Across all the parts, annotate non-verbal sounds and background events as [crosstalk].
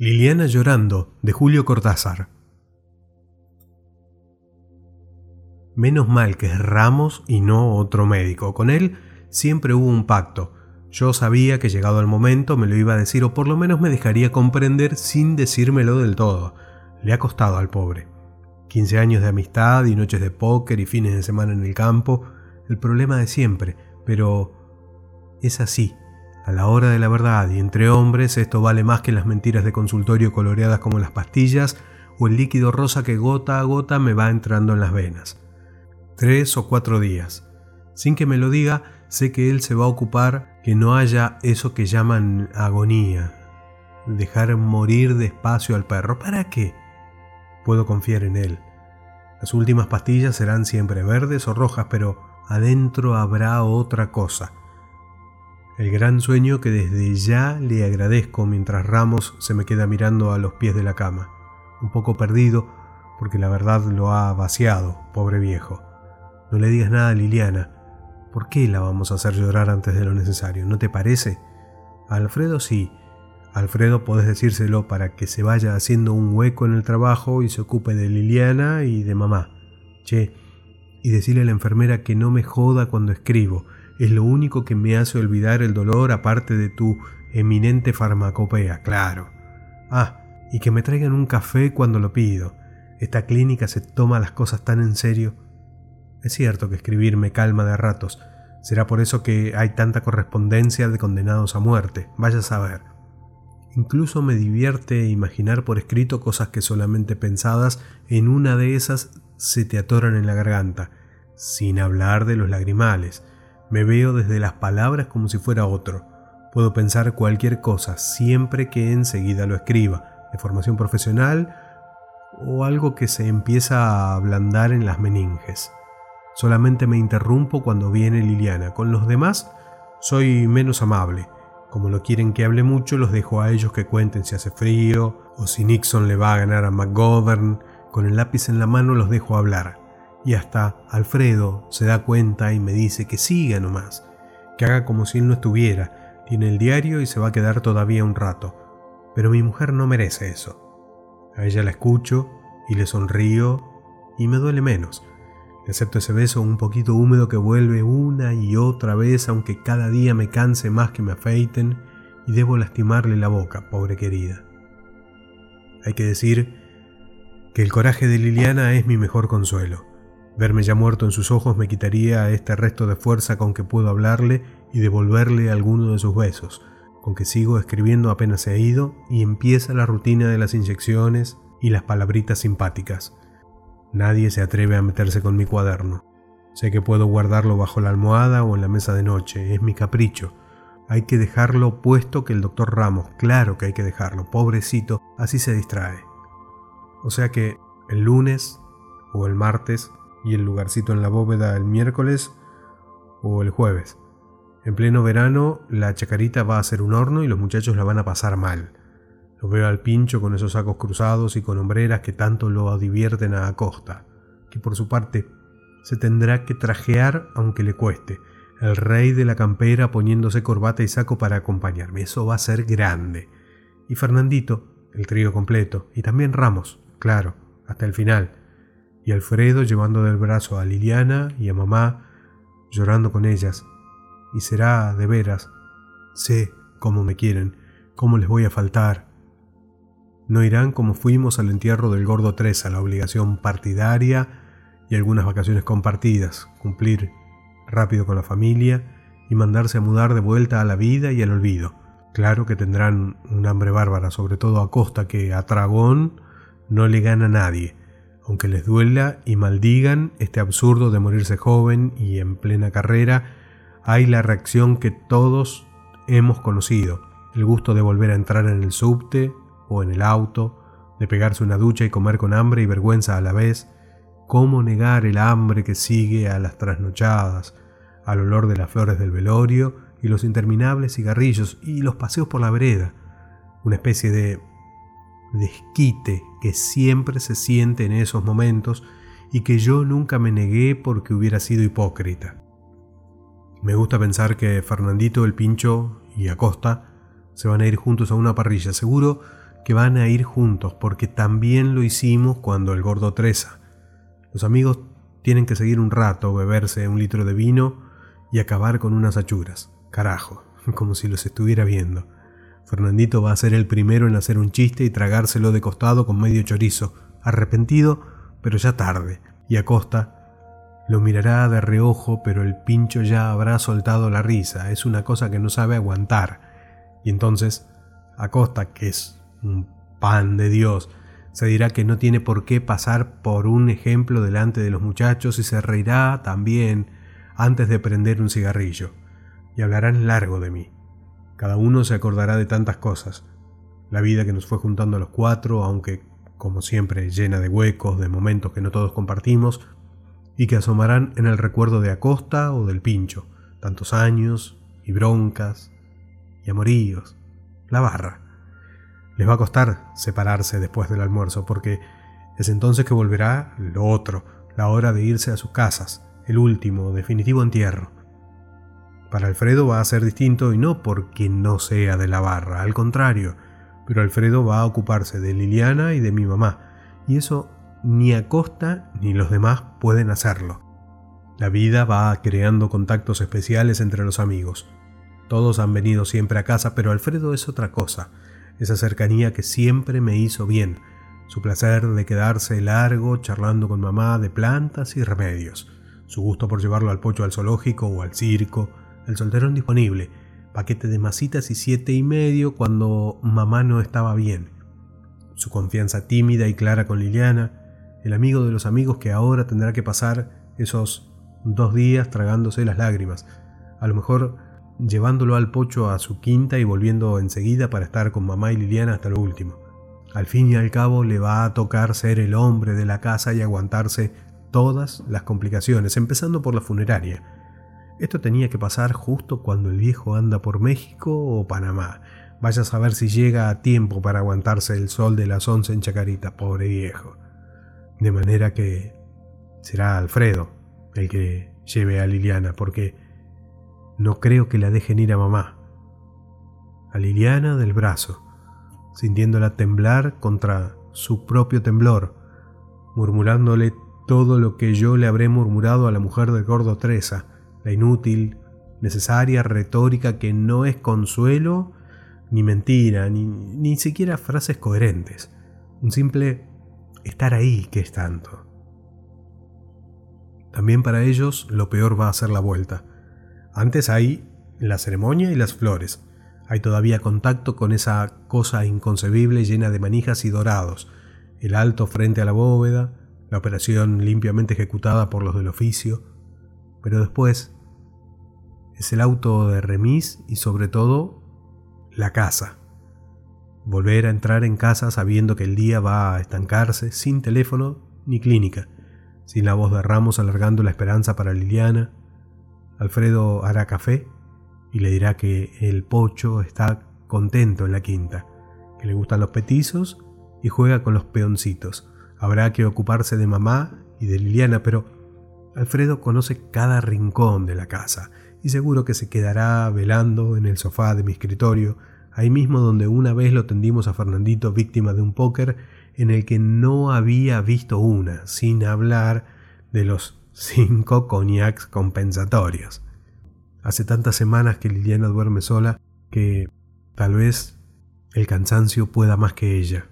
Liliana llorando, de Julio Cortázar. Menos mal que es Ramos y no otro médico. Con él siempre hubo un pacto. Yo sabía que llegado el momento me lo iba a decir o por lo menos me dejaría comprender sin decírmelo del todo. Le ha costado al pobre. 15 años de amistad y noches de póker y fines de semana en el campo, el problema de siempre, pero es así. A la hora de la verdad y entre hombres esto vale más que las mentiras de consultorio coloreadas como las pastillas o el líquido rosa que gota a gota me va entrando en las venas. Tres o cuatro días. Sin que me lo diga, sé que él se va a ocupar que no haya eso que llaman agonía. Dejar morir despacio al perro. ¿Para qué? Puedo confiar en él. Las últimas pastillas serán siempre verdes o rojas, pero adentro habrá otra cosa el gran sueño que desde ya le agradezco mientras Ramos se me queda mirando a los pies de la cama, un poco perdido porque la verdad lo ha vaciado, pobre viejo. No le digas nada a Liliana. ¿Por qué la vamos a hacer llorar antes de lo necesario? ¿No te parece? Alfredo sí. Alfredo podés decírselo para que se vaya haciendo un hueco en el trabajo y se ocupe de Liliana y de mamá. Che, y decirle a la enfermera que no me joda cuando escribo, es lo único que me hace olvidar el dolor aparte de tu eminente farmacopea, claro. Ah, y que me traigan un café cuando lo pido. Esta clínica se toma las cosas tan en serio. Es cierto que escribir me calma de ratos. Será por eso que hay tanta correspondencia de condenados a muerte. Vaya a saber. Incluso me divierte imaginar por escrito cosas que solamente pensadas en una de esas se te atoran en la garganta, sin hablar de los lagrimales, me veo desde las palabras como si fuera otro. Puedo pensar cualquier cosa siempre que enseguida lo escriba, de formación profesional o algo que se empieza a ablandar en las meninges. Solamente me interrumpo cuando viene Liliana. Con los demás soy menos amable. Como no quieren que hable mucho, los dejo a ellos que cuenten si hace frío o si Nixon le va a ganar a McGovern. Con el lápiz en la mano los dejo hablar y hasta Alfredo se da cuenta y me dice que siga nomás, que haga como si él no estuviera, tiene el diario y se va a quedar todavía un rato. Pero mi mujer no merece eso. A ella la escucho y le sonrío y me duele menos. Le acepto ese beso un poquito húmedo que vuelve una y otra vez, aunque cada día me canse más que me afeiten y debo lastimarle la boca, pobre querida. Hay que decir que el coraje de Liliana es mi mejor consuelo. Verme ya muerto en sus ojos me quitaría este resto de fuerza con que puedo hablarle y devolverle alguno de sus besos, con que sigo escribiendo apenas ha ido y empieza la rutina de las inyecciones y las palabritas simpáticas. Nadie se atreve a meterse con mi cuaderno. Sé que puedo guardarlo bajo la almohada o en la mesa de noche, es mi capricho. Hay que dejarlo puesto que el doctor Ramos, claro que hay que dejarlo, pobrecito, así se distrae. O sea que el lunes o el martes y el lugarcito en la bóveda el miércoles o el jueves. En pleno verano la chacarita va a ser un horno y los muchachos la van a pasar mal. Lo veo al pincho con esos sacos cruzados y con hombreras que tanto lo divierten a Acosta, que por su parte se tendrá que trajear aunque le cueste, el rey de la campera poniéndose corbata y saco para acompañarme. Eso va a ser grande. Y Fernandito, el trío completo, y también Ramos, claro, hasta el final y Alfredo llevando del brazo a Liliana y a mamá, llorando con ellas. Y será de veras, sé cómo me quieren, cómo les voy a faltar. No irán como fuimos al entierro del gordo tres a la obligación partidaria y algunas vacaciones compartidas, cumplir rápido con la familia y mandarse a mudar de vuelta a la vida y al olvido. Claro que tendrán un hambre bárbara, sobre todo a costa que a Tragón no le gana nadie aunque les duela y maldigan este absurdo de morirse joven y en plena carrera, hay la reacción que todos hemos conocido, el gusto de volver a entrar en el subte o en el auto, de pegarse una ducha y comer con hambre y vergüenza a la vez, cómo negar el hambre que sigue a las trasnochadas, al olor de las flores del velorio y los interminables cigarrillos y los paseos por la vereda, una especie de desquite que siempre se siente en esos momentos y que yo nunca me negué porque hubiera sido hipócrita. Me gusta pensar que Fernandito, el Pincho y Acosta se van a ir juntos a una parrilla. Seguro que van a ir juntos, porque también lo hicimos cuando el gordo Treza. Los amigos tienen que seguir un rato, beberse un litro de vino y acabar con unas achuras. Carajo, [laughs] como si los estuviera viendo. Fernandito va a ser el primero en hacer un chiste y tragárselo de costado con medio chorizo, arrepentido, pero ya tarde, y Acosta lo mirará de reojo, pero el pincho ya habrá soltado la risa, es una cosa que no sabe aguantar. Y entonces, Acosta, que es un pan de Dios, se dirá que no tiene por qué pasar por un ejemplo delante de los muchachos y se reirá también antes de prender un cigarrillo. Y hablarán largo de mí. Cada uno se acordará de tantas cosas. La vida que nos fue juntando a los cuatro, aunque, como siempre, llena de huecos, de momentos que no todos compartimos, y que asomarán en el recuerdo de Acosta o del Pincho, tantos años, y broncas, y amoríos, la barra. Les va a costar separarse después del almuerzo, porque es entonces que volverá lo otro, la hora de irse a sus casas, el último, definitivo entierro. Para Alfredo va a ser distinto y no porque no sea de la barra, al contrario, pero Alfredo va a ocuparse de Liliana y de mi mamá, y eso ni Acosta ni los demás pueden hacerlo. La vida va creando contactos especiales entre los amigos. Todos han venido siempre a casa, pero Alfredo es otra cosa, esa cercanía que siempre me hizo bien, su placer de quedarse largo charlando con mamá de plantas y remedios, su gusto por llevarlo al pocho al zoológico o al circo, el solterón disponible, paquete de masitas y siete y medio cuando mamá no estaba bien. Su confianza tímida y clara con Liliana, el amigo de los amigos que ahora tendrá que pasar esos dos días tragándose las lágrimas, a lo mejor llevándolo al pocho a su quinta y volviendo enseguida para estar con mamá y Liliana hasta lo último. Al fin y al cabo le va a tocar ser el hombre de la casa y aguantarse todas las complicaciones, empezando por la funeraria, esto tenía que pasar justo cuando el viejo anda por México o Panamá. Vaya a saber si llega a tiempo para aguantarse el sol de las once en Chacarita, pobre viejo. De manera que será Alfredo el que lleve a Liliana, porque no creo que la dejen ir a mamá. A Liliana del brazo, sintiéndola temblar contra su propio temblor, murmurándole todo lo que yo le habré murmurado a la mujer del gordo Treza, la inútil, necesaria retórica que no es consuelo, ni mentira, ni, ni siquiera frases coherentes. Un simple estar ahí que es tanto. También para ellos lo peor va a ser la vuelta. Antes hay la ceremonia y las flores. Hay todavía contacto con esa cosa inconcebible llena de manijas y dorados, el alto frente a la bóveda, la operación limpiamente ejecutada por los del oficio, pero después es el auto de remis y sobre todo la casa. Volver a entrar en casa sabiendo que el día va a estancarse sin teléfono ni clínica, sin la voz de Ramos alargando la esperanza para Liliana. Alfredo hará café y le dirá que el pocho está contento en la quinta, que le gustan los petizos y juega con los peoncitos. Habrá que ocuparse de mamá y de Liliana, pero Alfredo conoce cada rincón de la casa y seguro que se quedará velando en el sofá de mi escritorio, ahí mismo donde una vez lo tendimos a Fernandito víctima de un póker en el que no había visto una, sin hablar de los cinco cognacs compensatorios. Hace tantas semanas que Liliana duerme sola que tal vez el cansancio pueda más que ella.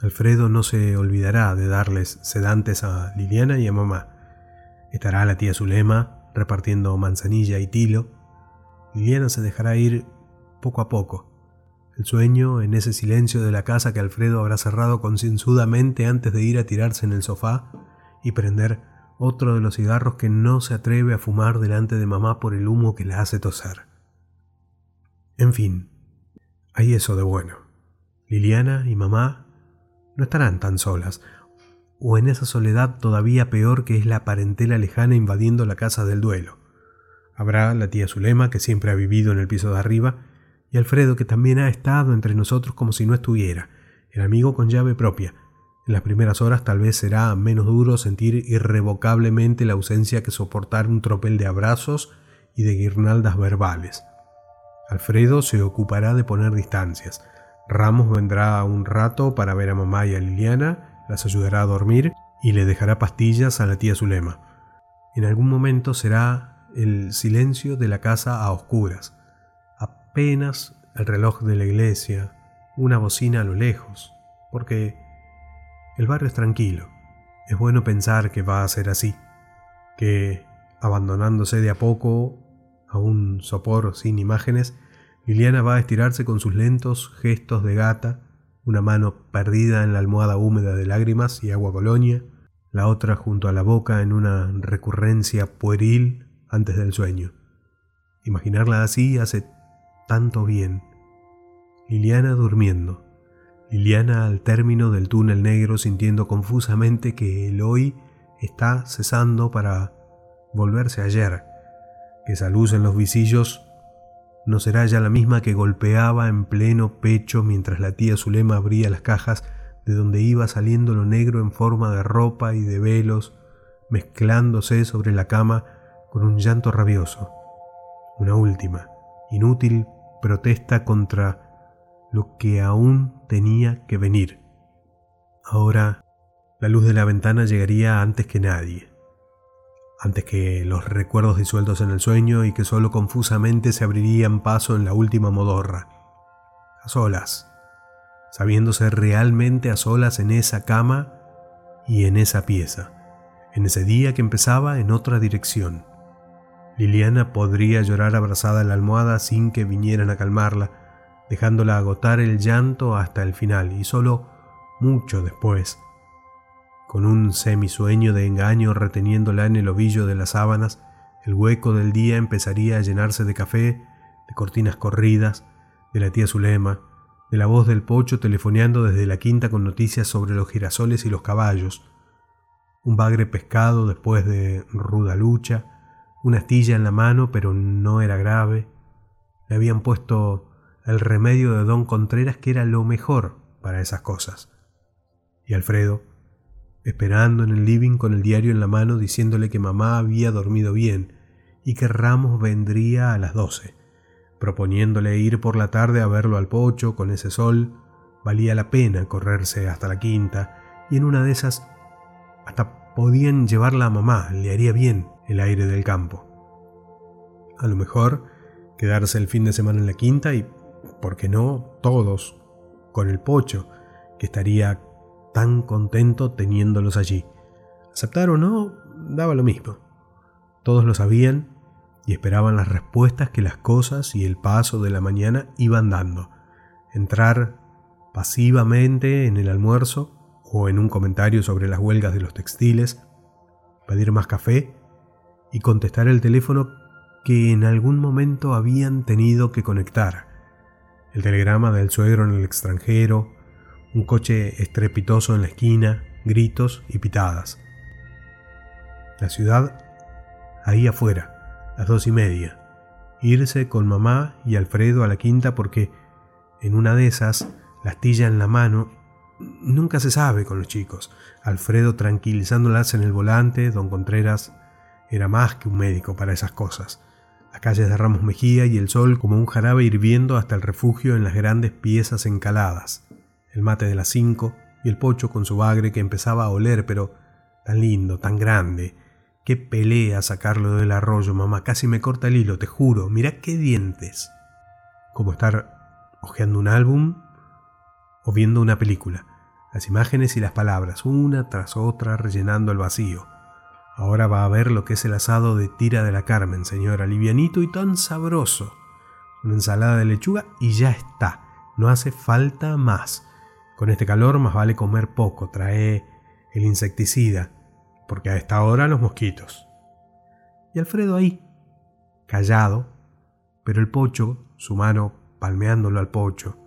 Alfredo no se olvidará de darles sedantes a Liliana y a mamá. Estará la tía Zulema repartiendo manzanilla y tilo, Liliana se dejará ir poco a poco. El sueño en ese silencio de la casa que Alfredo habrá cerrado concienzudamente antes de ir a tirarse en el sofá y prender otro de los cigarros que no se atreve a fumar delante de mamá por el humo que la hace toser. En fin, hay eso de bueno. Liliana y mamá no estarán tan solas, o en esa soledad todavía peor que es la parentela lejana invadiendo la casa del duelo. Habrá la tía Zulema, que siempre ha vivido en el piso de arriba, y Alfredo, que también ha estado entre nosotros como si no estuviera, el amigo con llave propia. En las primeras horas tal vez será menos duro sentir irrevocablemente la ausencia que soportar un tropel de abrazos y de guirnaldas verbales. Alfredo se ocupará de poner distancias, Ramos vendrá un rato para ver a mamá y a Liliana, las ayudará a dormir y le dejará pastillas a la tía Zulema. En algún momento será el silencio de la casa a oscuras, apenas el reloj de la iglesia, una bocina a lo lejos, porque el barrio es tranquilo. Es bueno pensar que va a ser así, que, abandonándose de a poco a un sopor sin imágenes, Liliana va a estirarse con sus lentos gestos de gata, una mano perdida en la almohada húmeda de lágrimas y agua colonia, la otra junto a la boca en una recurrencia pueril antes del sueño. Imaginarla así hace tanto bien. Liliana durmiendo, Liliana al término del túnel negro sintiendo confusamente que el hoy está cesando para volverse ayer, que esa luz en los visillos no será ya la misma que golpeaba en pleno pecho mientras la tía Zulema abría las cajas de donde iba saliendo lo negro en forma de ropa y de velos, mezclándose sobre la cama con un llanto rabioso. Una última, inútil protesta contra lo que aún tenía que venir. Ahora la luz de la ventana llegaría antes que nadie, antes que los recuerdos disueltos en el sueño y que solo confusamente se abrirían paso en la última modorra. A solas, sabiéndose realmente a solas en esa cama y en esa pieza, en ese día que empezaba en otra dirección. Liliana podría llorar abrazada a la almohada sin que vinieran a calmarla, dejándola agotar el llanto hasta el final y solo mucho después, con un semisueño de engaño reteniéndola en el ovillo de las sábanas, el hueco del día empezaría a llenarse de café, de cortinas corridas, de la tía Zulema, de la voz del pocho telefoneando desde la quinta con noticias sobre los girasoles y los caballos, un bagre pescado después de ruda lucha, una astilla en la mano pero no era grave, le habían puesto el remedio de don Contreras que era lo mejor para esas cosas. Y Alfredo, esperando en el living con el diario en la mano diciéndole que mamá había dormido bien y que Ramos vendría a las doce, proponiéndole ir por la tarde a verlo al pocho con ese sol, valía la pena correrse hasta la quinta y en una de esas hasta podían llevarla a mamá, le haría bien el aire del campo. A lo mejor quedarse el fin de semana en la quinta y ¿por qué no todos? Con el pocho, que estaría tan contento teniéndolos allí. Aceptar o no, daba lo mismo. Todos lo sabían y esperaban las respuestas que las cosas y el paso de la mañana iban dando. Entrar pasivamente en el almuerzo o en un comentario sobre las huelgas de los textiles, pedir más café y contestar el teléfono que en algún momento habían tenido que conectar el telegrama del suegro en el extranjero, un coche estrepitoso en la esquina, gritos y pitadas. La ciudad, ahí afuera, las dos y media. Irse con mamá y Alfredo a la quinta porque en una de esas, la astilla en la mano, nunca se sabe con los chicos. Alfredo tranquilizándolas en el volante, don Contreras era más que un médico para esas cosas las calles de Ramos Mejía y el sol como un jarabe hirviendo hasta el refugio en las grandes piezas encaladas, el mate de las cinco y el pocho con su bagre que empezaba a oler, pero tan lindo, tan grande. Qué pelea sacarlo del arroyo, mamá, casi me corta el hilo, te juro, mira qué dientes. Como estar hojeando un álbum o viendo una película, las imágenes y las palabras, una tras otra rellenando el vacío Ahora va a ver lo que es el asado de tira de la Carmen, señora, livianito y tan sabroso. Una ensalada de lechuga y ya está, no hace falta más. Con este calor más vale comer poco, trae el insecticida, porque a esta hora los mosquitos. Y Alfredo ahí, callado, pero el pocho, su mano palmeándolo al pocho.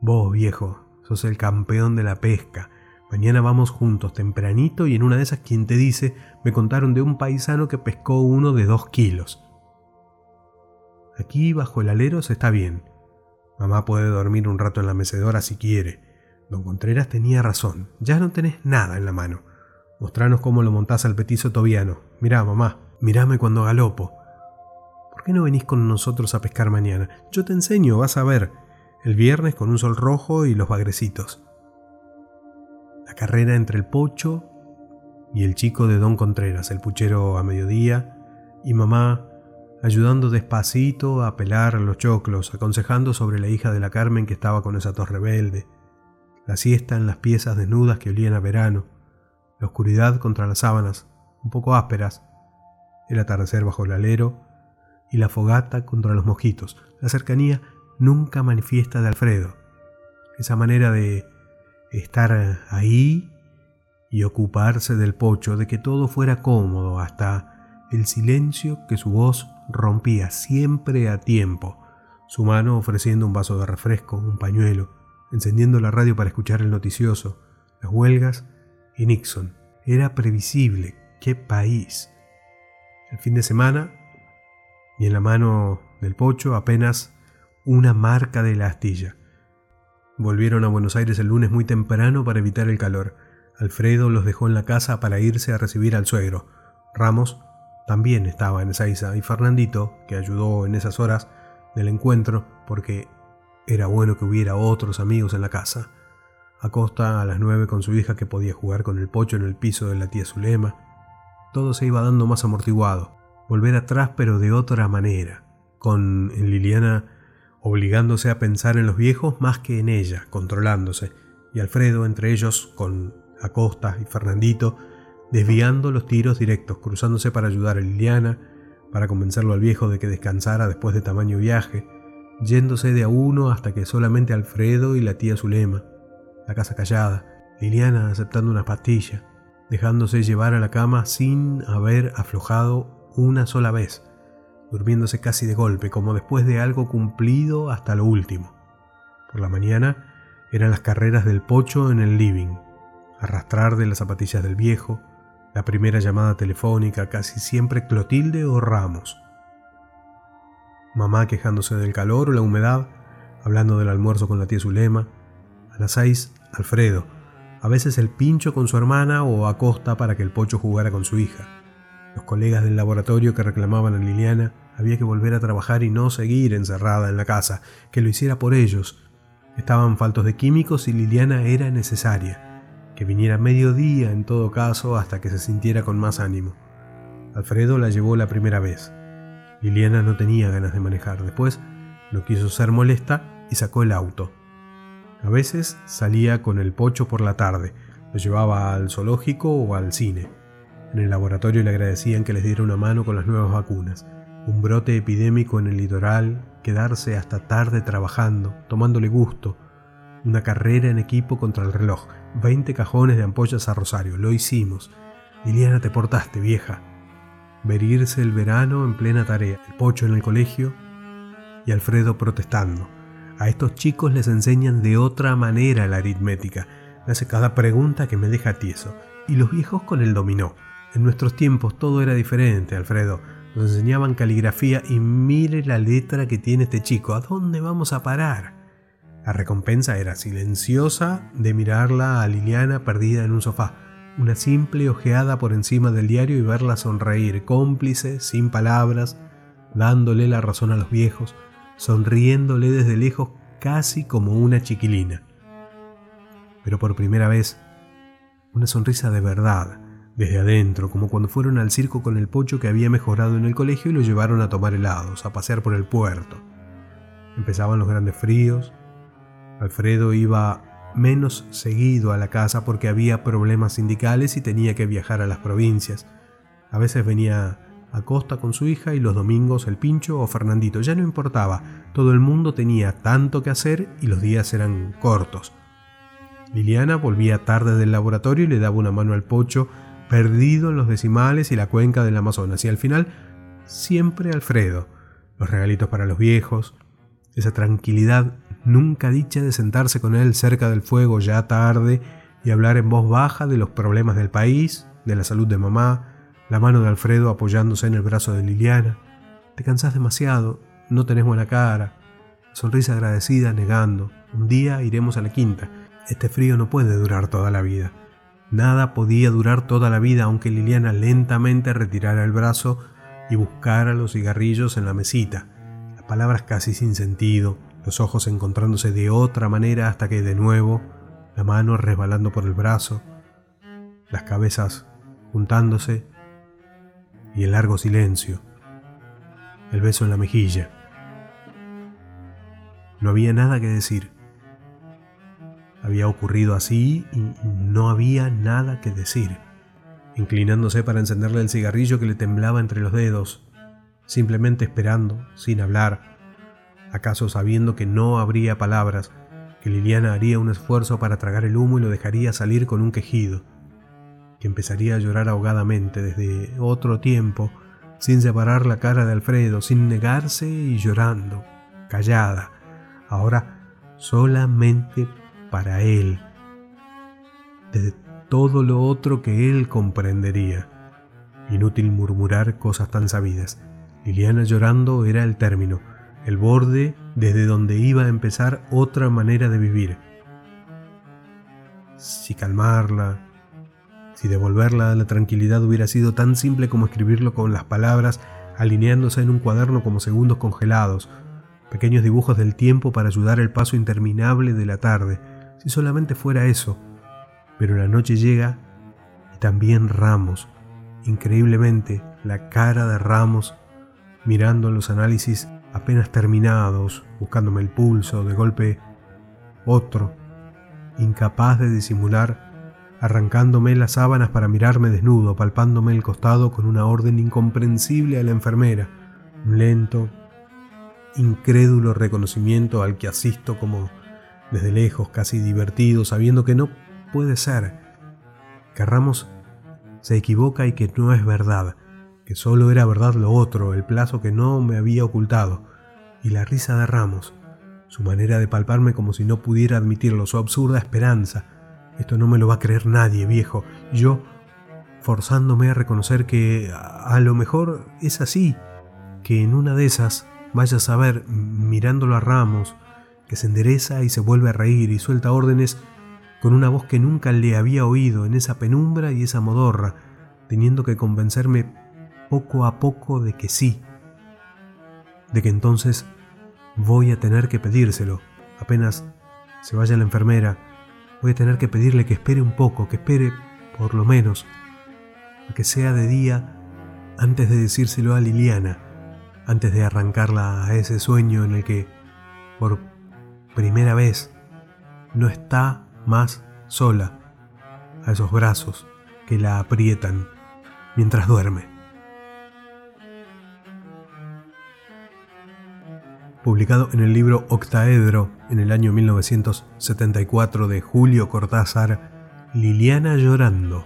Vos, viejo, sos el campeón de la pesca, Mañana vamos juntos tempranito y en una de esas quien te dice me contaron de un paisano que pescó uno de dos kilos. Aquí bajo el alero se está bien. Mamá puede dormir un rato en la mecedora si quiere. Don Contreras tenía razón. Ya no tenés nada en la mano. Mostranos cómo lo montás al petizo tobiano. Mirá, mamá, mirame cuando galopo. ¿Por qué no venís con nosotros a pescar mañana? Yo te enseño, vas a ver. el viernes con un sol rojo y los bagrecitos. La carrera entre el pocho y el chico de Don Contreras, el puchero a mediodía, y mamá ayudando despacito a pelar los choclos, aconsejando sobre la hija de la Carmen que estaba con esa tos rebelde, la siesta en las piezas desnudas que olían a verano, la oscuridad contra las sábanas, un poco ásperas, el atardecer bajo el alero y la fogata contra los mosquitos, la cercanía nunca manifiesta de Alfredo, esa manera de estar ahí y ocuparse del pocho, de que todo fuera cómodo hasta el silencio que su voz rompía siempre a tiempo, su mano ofreciendo un vaso de refresco, un pañuelo, encendiendo la radio para escuchar el noticioso, las huelgas y Nixon. Era previsible. ¡Qué país! El fin de semana, y en la mano del pocho apenas una marca de la astilla. Volvieron a Buenos Aires el lunes muy temprano para evitar el calor. Alfredo los dejó en la casa para irse a recibir al suegro. Ramos también estaba en Ezeiza y Fernandito, que ayudó en esas horas del encuentro porque era bueno que hubiera otros amigos en la casa. Acosta a las nueve con su hija que podía jugar con el pocho en el piso de la tía Zulema. Todo se iba dando más amortiguado. Volver atrás pero de otra manera, con Liliana obligándose a pensar en los viejos más que en ella, controlándose, y Alfredo entre ellos con Acosta y Fernandito desviando los tiros directos, cruzándose para ayudar a Liliana, para convencerlo al viejo de que descansara después de tamaño viaje, yéndose de a uno hasta que solamente Alfredo y la tía Zulema, la casa callada, Liliana aceptando una pastilla, dejándose llevar a la cama sin haber aflojado una sola vez, durmiéndose casi de golpe, como después de algo cumplido hasta lo último. Por la mañana eran las carreras del pocho en el living, arrastrar de las zapatillas del viejo, la primera llamada telefónica, casi siempre Clotilde o Ramos. Mamá quejándose del calor o la humedad, hablando del almuerzo con la tía Zulema. A las seis, Alfredo. A veces el pincho con su hermana o a costa para que el pocho jugara con su hija. Los colegas del laboratorio que reclamaban a Liliana había que volver a trabajar y no seguir encerrada en la casa, que lo hiciera por ellos. Estaban faltos de químicos y Liliana era necesaria que viniera mediodía en todo caso hasta que se sintiera con más ánimo. Alfredo la llevó la primera vez. Liliana no tenía ganas de manejar. Después no quiso ser molesta y sacó el auto. A veces salía con el pocho por la tarde, lo llevaba al zoológico o al cine. En el laboratorio le agradecían que les diera una mano con las nuevas vacunas. Un brote epidémico en el litoral, quedarse hasta tarde trabajando, tomándole gusto, una carrera en equipo contra el reloj, 20 cajones de ampollas a Rosario, lo hicimos. Liliana, te portaste, vieja. Ver irse el verano en plena tarea, el pocho en el colegio y Alfredo protestando. A estos chicos les enseñan de otra manera la aritmética. Me hace cada pregunta que me deja tieso. Y los viejos con el dominó. En nuestros tiempos todo era diferente, Alfredo. Nos enseñaban caligrafía y mire la letra que tiene este chico. ¿A dónde vamos a parar? La recompensa era silenciosa de mirarla a Liliana perdida en un sofá, una simple ojeada por encima del diario y verla sonreír, cómplice, sin palabras, dándole la razón a los viejos, sonriéndole desde lejos casi como una chiquilina. Pero por primera vez, una sonrisa de verdad, desde adentro, como cuando fueron al circo con el pocho que había mejorado en el colegio y lo llevaron a tomar helados, a pasear por el puerto. Empezaban los grandes fríos, Alfredo iba menos seguido a la casa porque había problemas sindicales y tenía que viajar a las provincias. A veces venía a Costa con su hija y los domingos el Pincho o Fernandito. Ya no importaba, todo el mundo tenía tanto que hacer y los días eran cortos. Liliana volvía tarde del laboratorio y le daba una mano al pocho, perdido en los decimales y la cuenca del Amazonas. Y al final, siempre Alfredo. Los regalitos para los viejos, esa tranquilidad nunca dicha de sentarse con él cerca del fuego ya tarde y hablar en voz baja de los problemas del país, de la salud de mamá, la mano de Alfredo apoyándose en el brazo de Liliana. Te cansás demasiado, no tenés buena cara. Sonrisa agradecida negando. Un día iremos a la quinta. Este frío no puede durar toda la vida. Nada podía durar toda la vida aunque Liliana lentamente retirara el brazo y buscara los cigarrillos en la mesita. Las palabras casi sin sentido, los ojos encontrándose de otra manera hasta que de nuevo, la mano resbalando por el brazo, las cabezas juntándose y el largo silencio, el beso en la mejilla. No había nada que decir. Había ocurrido así y no había nada que decir. Inclinándose para encenderle el cigarrillo que le temblaba entre los dedos, simplemente esperando, sin hablar, acaso sabiendo que no habría palabras, que Liliana haría un esfuerzo para tragar el humo y lo dejaría salir con un quejido, que empezaría a llorar ahogadamente desde otro tiempo, sin separar la cara de Alfredo, sin negarse y llorando, callada, ahora solamente para él, desde todo lo otro que él comprendería. Inútil murmurar cosas tan sabidas. Liliana llorando era el término, el borde desde donde iba a empezar otra manera de vivir. Si calmarla, si devolverla a la tranquilidad hubiera sido tan simple como escribirlo con las palabras alineándose en un cuaderno como segundos congelados, pequeños dibujos del tiempo para ayudar el paso interminable de la tarde, si solamente fuera eso. Pero la noche llega y también Ramos. Increíblemente, la cara de Ramos mirando los análisis apenas terminados, buscándome el pulso, de golpe otro, incapaz de disimular, arrancándome las sábanas para mirarme desnudo, palpándome el costado con una orden incomprensible a la enfermera, un lento, incrédulo reconocimiento al que asisto como desde lejos, casi divertido, sabiendo que no puede ser, que Ramos se equivoca y que no es verdad, que solo era verdad lo otro, el plazo que no me había ocultado, y la risa de Ramos, su manera de palparme como si no pudiera admitirlo, su absurda esperanza. Esto no me lo va a creer nadie, viejo. Yo forzándome a reconocer que a lo mejor es así, que en una de esas vayas a ver, mirándolo a Ramos, que se endereza y se vuelve a reír y suelta órdenes con una voz que nunca le había oído en esa penumbra y esa modorra, teniendo que convencerme poco a poco de que sí, de que entonces voy a tener que pedírselo. Apenas se vaya la enfermera, voy a tener que pedirle que espere un poco, que espere por lo menos, que sea de día, antes de decírselo a Liliana, antes de arrancarla a ese sueño en el que, por primera vez, no está más sola, a esos brazos que la aprietan mientras duerme. Publicado en el libro Octaedro en el año 1974 de Julio Cortázar, Liliana llorando